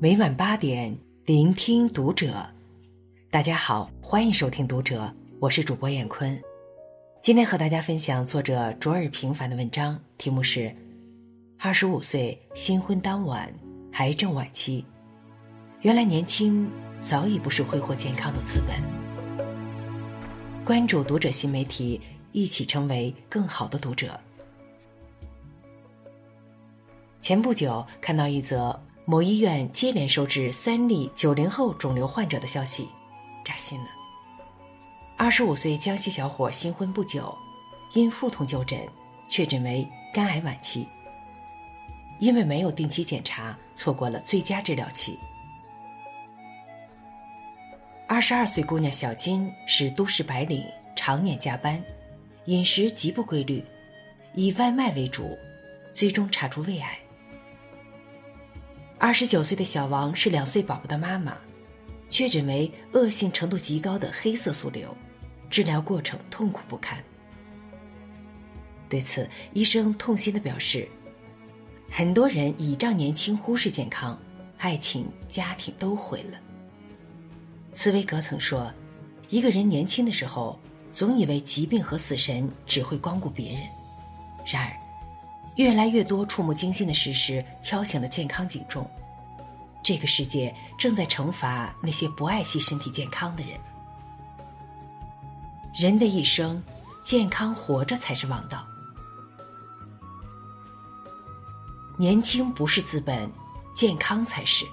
每晚八点，聆听读者。大家好，欢迎收听《读者》，我是主播艳坤。今天和大家分享作者卓尔平凡的文章，题目是《二十五岁新婚当晚，癌症晚期》。原来年轻早已不是挥霍健康的资本。关注《读者》新媒体，一起成为更好的读者。前不久看到一则。某医院接连收治三例九零后肿瘤患者的消息，扎心了。二十五岁江西小伙新婚不久，因腹痛就诊，确诊为肝癌晚期。因为没有定期检查，错过了最佳治疗期。二十二岁姑娘小金是都市白领，常年加班，饮食极不规律，以外卖为主，最终查出胃癌。二十九岁的小王是两岁宝宝的妈妈，确诊为恶性程度极高的黑色素瘤，治疗过程痛苦不堪。对此，医生痛心的表示：“很多人倚仗年轻忽视健康，爱情、家庭都毁了。”茨威格曾说：“一个人年轻的时候，总以为疾病和死神只会光顾别人，然而。”越来越多触目惊心的事实敲响了健康警钟。这个世界正在惩罚那些不爱惜身体健康的人。人的一生，健康活着才是王道。年轻不是资本，健康才是。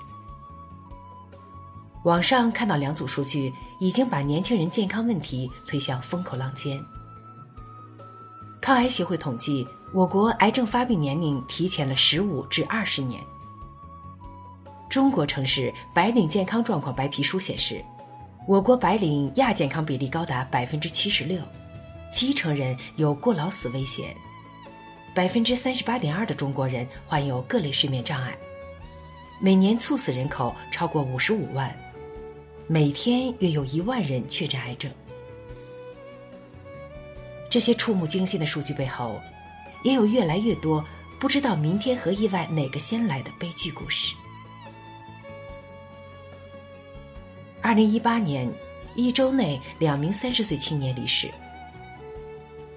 网上看到两组数据，已经把年轻人健康问题推向风口浪尖。抗癌协会统计。我国癌症发病年龄提前了十五至二十年。中国城市白领健康状况白皮书显示，我国白领亚健康比例高达百分之七十六，七成人有过劳死危险，百分之三十八点二的中国人患有各类睡眠障碍，每年猝死人口超过五十五万，每天约有一万人确诊癌症。这些触目惊心的数据背后。也有越来越多不知道明天和意外哪个先来的悲剧故事。二零一八年，一周内两名三十岁青年离世。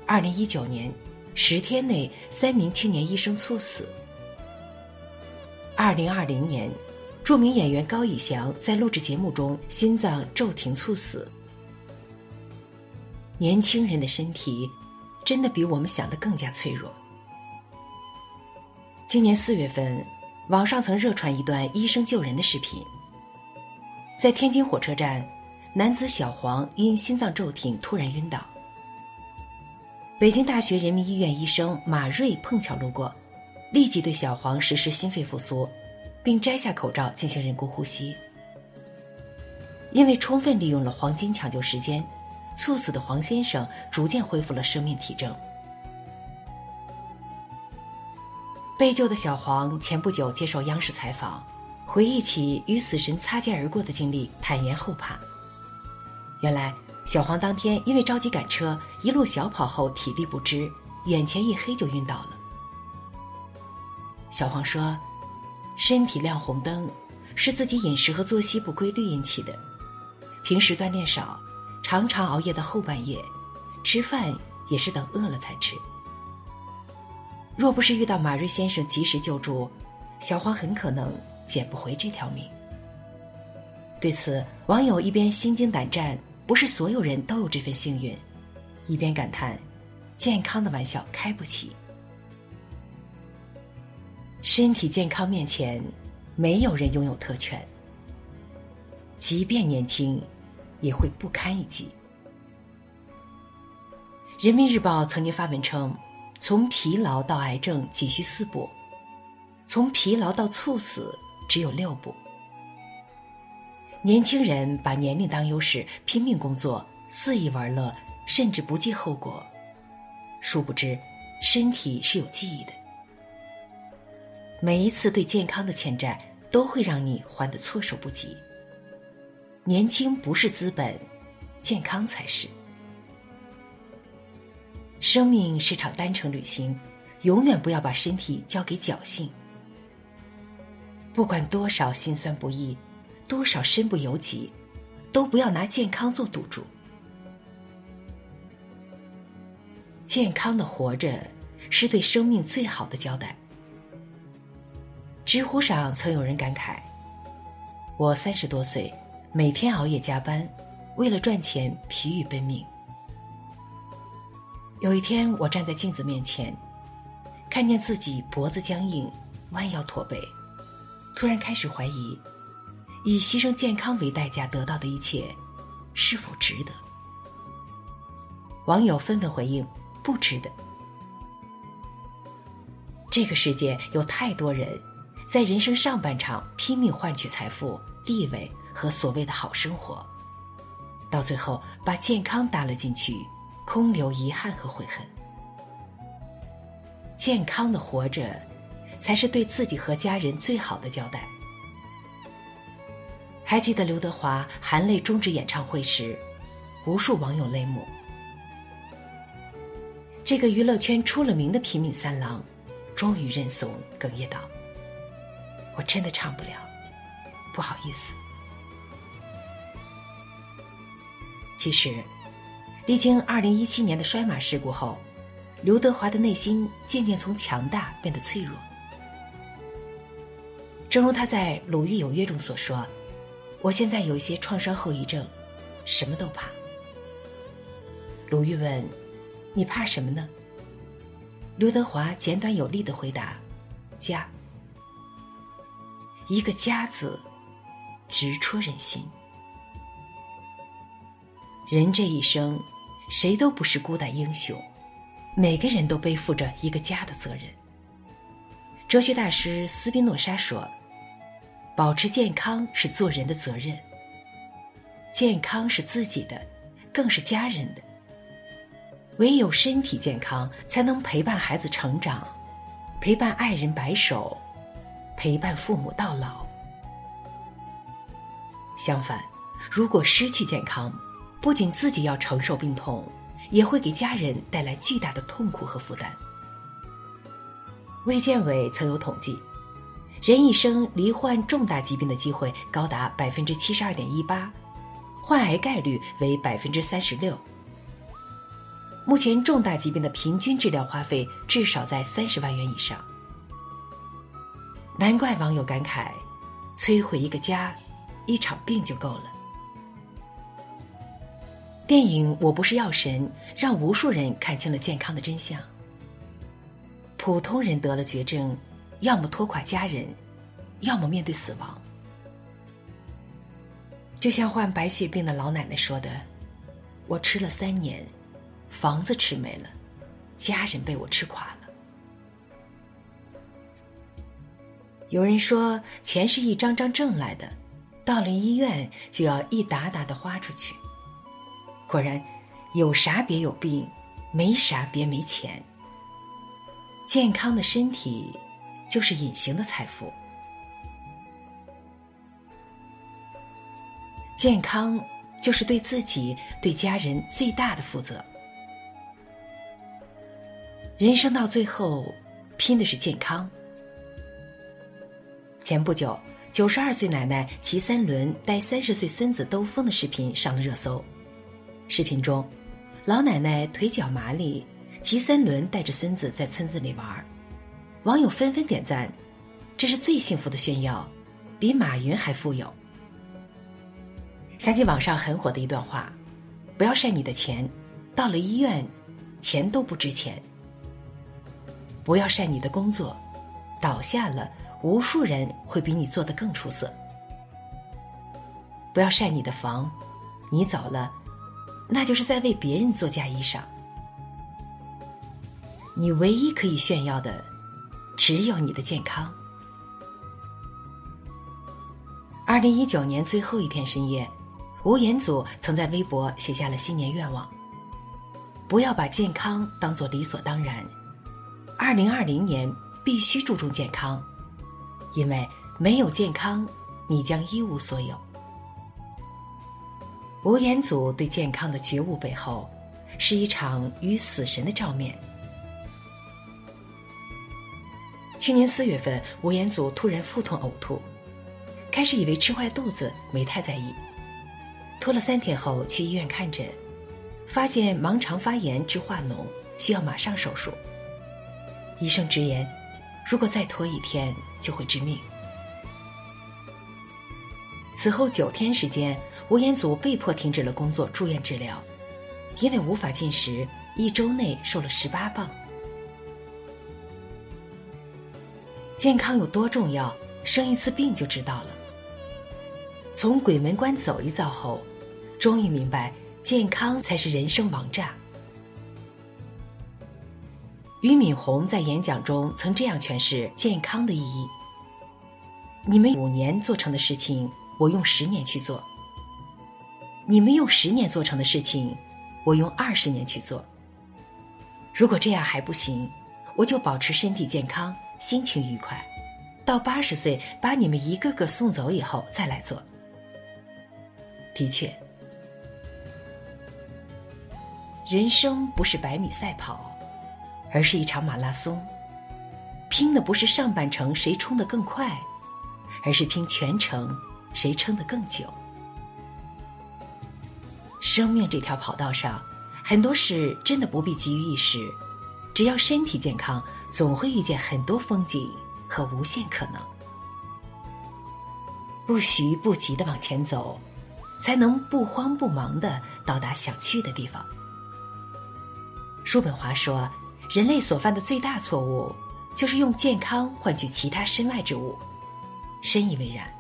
二零一九年，十天内三名青年医生猝死。二零二零年，著名演员高以翔在录制节目中心脏骤停猝死。年轻人的身体。真的比我们想的更加脆弱。今年四月份，网上曾热传一段医生救人的视频。在天津火车站，男子小黄因心脏骤停突然晕倒。北京大学人民医院医生马瑞碰巧路过，立即对小黄实施心肺复苏，并摘下口罩进行人工呼吸。因为充分利用了黄金抢救时间。猝死的黄先生逐渐恢复了生命体征。被救的小黄前不久接受央视采访，回忆起与死神擦肩而过的经历，坦言后怕。原来，小黄当天因为着急赶车，一路小跑后体力不支，眼前一黑就晕倒了。小黄说：“身体亮红灯，是自己饮食和作息不规律引起的，平时锻炼少。”常常熬夜到后半夜，吃饭也是等饿了才吃。若不是遇到马瑞先生及时救助，小黄很可能捡不回这条命。对此，网友一边心惊胆战，不是所有人都有这份幸运，一边感叹：健康的玩笑开不起。身体健康面前，没有人拥有特权，即便年轻。也会不堪一击。人民日报曾经发文称：“从疲劳到癌症仅需四步，从疲劳到猝死只有六步。”年轻人把年龄当优势，拼命工作，肆意玩乐，甚至不计后果。殊不知，身体是有记忆的。每一次对健康的欠债，都会让你还得措手不及。年轻不是资本，健康才是。生命是场单程旅行，永远不要把身体交给侥幸。不管多少心酸不易，多少身不由己，都不要拿健康做赌注。健康的活着，是对生命最好的交代。知乎上曾有人感慨：“我三十多岁，每天熬夜加班，为了赚钱疲于奔命。”有一天，我站在镜子面前，看见自己脖子僵硬，弯腰驼背。突然开始怀疑，以牺牲健康为代价得到的一切，是否值得？网友纷纷回应：不值得。这个世界有太多人，在人生上半场拼命换取财富、地位和所谓的好生活，到最后把健康搭了进去，空留遗憾和悔恨。健康的活着。才是对自己和家人最好的交代。还记得刘德华含泪终止演唱会时，无数网友泪目。这个娱乐圈出了名的拼命三郎，终于认怂，哽咽道：“我真的唱不了，不好意思。”其实，历经二零一七年的摔马事故后，刘德华的内心渐渐从强大变得脆弱。正如他在《鲁豫有约》中所说：“我现在有一些创伤后遗症，什么都怕。”鲁豫问：“你怕什么呢？”刘德华简短有力的回答：“家。”一个“家”字，直戳人心。人这一生，谁都不是孤胆英雄，每个人都背负着一个家的责任。哲学大师斯宾诺莎说。保持健康是做人的责任。健康是自己的，更是家人的。唯有身体健康，才能陪伴孩子成长，陪伴爱人白首，陪伴父母到老。相反，如果失去健康，不仅自己要承受病痛，也会给家人带来巨大的痛苦和负担。卫健委曾有统计。人一生罹患重大疾病的机会高达百分之七十二点一八，患癌概率为百分之三十六。目前重大疾病的平均治疗花费至少在三十万元以上。难怪网友感慨：摧毁一个家，一场病就够了。电影《我不是药神》让无数人看清了健康的真相。普通人得了绝症。要么拖垮家人，要么面对死亡。就像患白血病的老奶奶说的：“我吃了三年，房子吃没了，家人被我吃垮了。”有人说，钱是一张张挣来的，到了医院就要一沓沓的花出去。果然，有啥别有病，没啥别没钱。健康的身体。就是隐形的财富。健康就是对自己、对家人最大的负责。人生到最后，拼的是健康。前不久，九十二岁奶奶骑三轮带三十岁孙子兜风的视频上了热搜。视频中，老奶奶腿脚麻利，骑三轮带着孙子在村子里玩。网友纷纷点赞，这是最幸福的炫耀，比马云还富有。想起网上很火的一段话：不要晒你的钱，到了医院，钱都不值钱；不要晒你的工作，倒下了，无数人会比你做的更出色；不要晒你的房，你走了，那就是在为别人做嫁衣裳。你唯一可以炫耀的。只有你的健康。二零一九年最后一天深夜，吴彦祖曾在微博写下了新年愿望：不要把健康当做理所当然。二零二零年必须注重健康，因为没有健康，你将一无所有。吴彦祖对健康的觉悟背后，是一场与死神的照面。去年四月份，吴彦祖突然腹痛呕吐，开始以为吃坏肚子，没太在意。拖了三天后去医院看诊，发现盲肠发炎致化脓，需要马上手术。医生直言，如果再拖一天就会致命。此后九天时间，吴彦祖被迫停止了工作，住院治疗，因为无法进食，一周内瘦了十八磅。健康有多重要，生一次病就知道了。从鬼门关走一遭后，终于明白健康才是人生王炸。俞敏洪在演讲中曾这样诠释健康的意义：你们五年做成的事情，我用十年去做；你们用十年做成的事情，我用二十年去做。如果这样还不行，我就保持身体健康。心情愉快，到八十岁把你们一个个送走以后再来做。的确，人生不是百米赛跑，而是一场马拉松，拼的不是上半程谁冲得更快，而是拼全程谁撑得更久。生命这条跑道上，很多事真的不必急于一时。只要身体健康，总会遇见很多风景和无限可能。不徐不急的往前走，才能不慌不忙的到达想去的地方。叔本华说：“人类所犯的最大错误，就是用健康换取其他身外之物。”深以为然。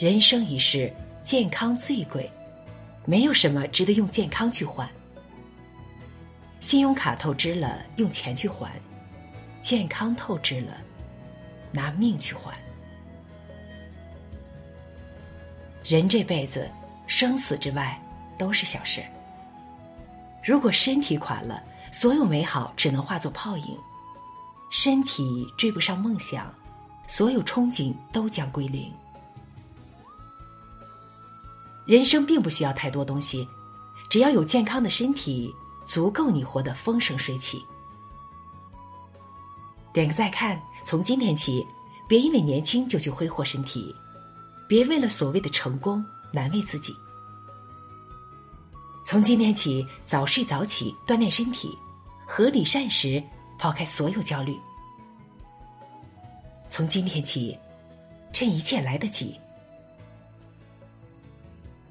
人生一世，健康最贵，没有什么值得用健康去换。信用卡透支了，用钱去还；健康透支了，拿命去还。人这辈子，生死之外都是小事。如果身体垮了，所有美好只能化作泡影；身体追不上梦想，所有憧憬都将归零。人生并不需要太多东西，只要有健康的身体。足够你活得风生水起。点个再看，从今天起，别因为年轻就去挥霍身体，别为了所谓的成功难为自己。从今天起，早睡早起，锻炼身体，合理膳食，抛开所有焦虑。从今天起，趁一切来得及。